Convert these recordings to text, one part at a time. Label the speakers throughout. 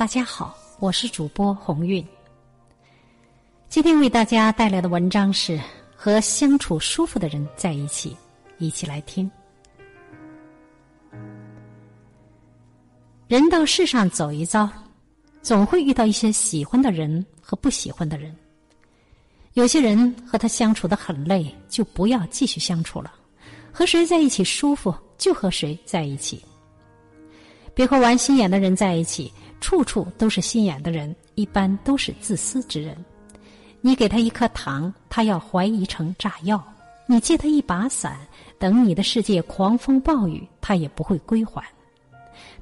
Speaker 1: 大家好，我是主播鸿运。今天为大家带来的文章是《和相处舒服的人在一起》，一起来听。人到世上走一遭，总会遇到一些喜欢的人和不喜欢的人。有些人和他相处的很累，就不要继续相处了；和谁在一起舒服，就和谁在一起。别和玩心眼的人在一起，处处都是心眼的人，一般都是自私之人。你给他一颗糖，他要怀疑成炸药；你借他一把伞，等你的世界狂风暴雨，他也不会归还。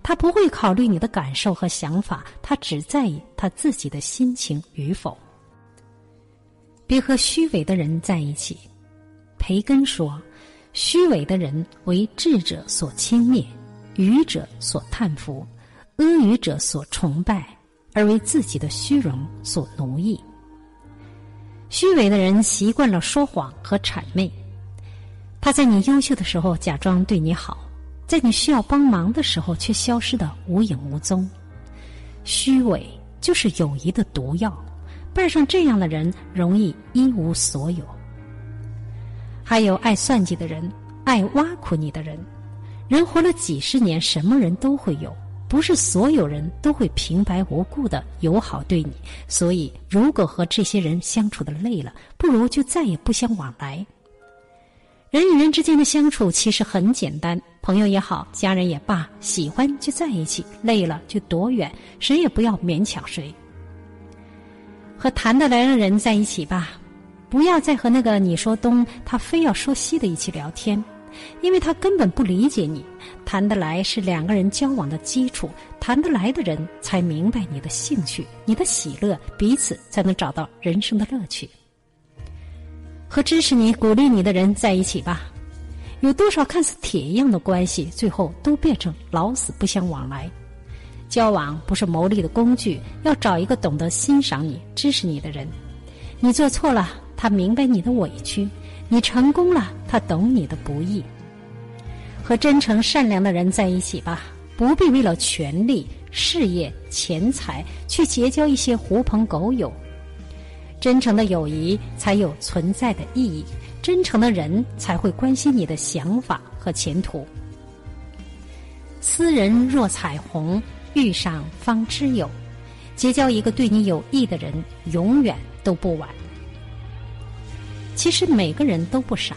Speaker 1: 他不会考虑你的感受和想法，他只在意他自己的心情与否。别和虚伪的人在一起。培根说：“虚伪的人为智者所轻蔑。”愚者所叹服，阿谀者所崇拜，而为自己的虚荣所奴役。虚伪的人习惯了说谎和谄媚，他在你优秀的时候假装对你好，在你需要帮忙的时候却消失的无影无踪。虚伪就是友谊的毒药，伴上这样的人容易一无所有。还有爱算计的人，爱挖苦你的人。人活了几十年，什么人都会有，不是所有人都会平白无故的友好对你。所以，如果和这些人相处的累了，不如就再也不相往来。人与人之间的相处其实很简单，朋友也好，家人也罢，喜欢就在一起，累了就躲远，谁也不要勉强谁。和谈得来的人在一起吧，不要再和那个你说东，他非要说西的一起聊天。因为他根本不理解你，谈得来是两个人交往的基础，谈得来的人才明白你的兴趣、你的喜乐，彼此才能找到人生的乐趣。和支持你、鼓励你的人在一起吧。有多少看似铁一样的关系，最后都变成老死不相往来。交往不是谋利的工具，要找一个懂得欣赏你、支持你的人。你做错了，他明白你的委屈。你成功了，他懂你的不易。和真诚善良的人在一起吧，不必为了权力、事业、钱财去结交一些狐朋狗友。真诚的友谊才有存在的意义，真诚的人才会关心你的想法和前途。斯人若彩虹，遇上方知有。结交一个对你有益的人，永远都不晚。其实每个人都不傻，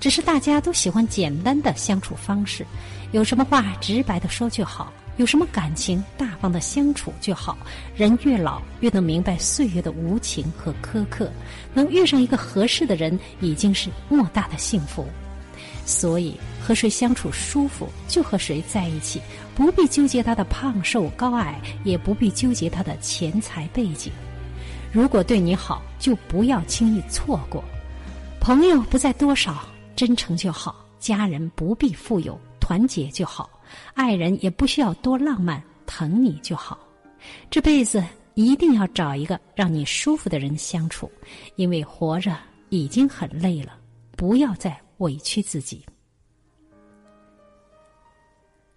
Speaker 1: 只是大家都喜欢简单的相处方式，有什么话直白的说就好，有什么感情大方的相处就好。人越老越能明白岁月的无情和苛刻，能遇上一个合适的人已经是莫大的幸福。所以和谁相处舒服就和谁在一起，不必纠结他的胖瘦高矮，也不必纠结他的钱财背景。如果对你好，就不要轻易错过。朋友不在多少，真诚就好；家人不必富有，团结就好；爱人也不需要多浪漫，疼你就好。这辈子一定要找一个让你舒服的人相处，因为活着已经很累了，不要再委屈自己。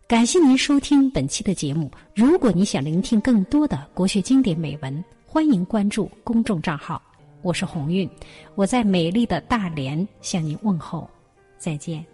Speaker 1: 感谢您收听本期的节目。如果你想聆听更多的国学经典美文，欢迎关注公众账号。我是鸿运，我在美丽的大连向您问候，再见。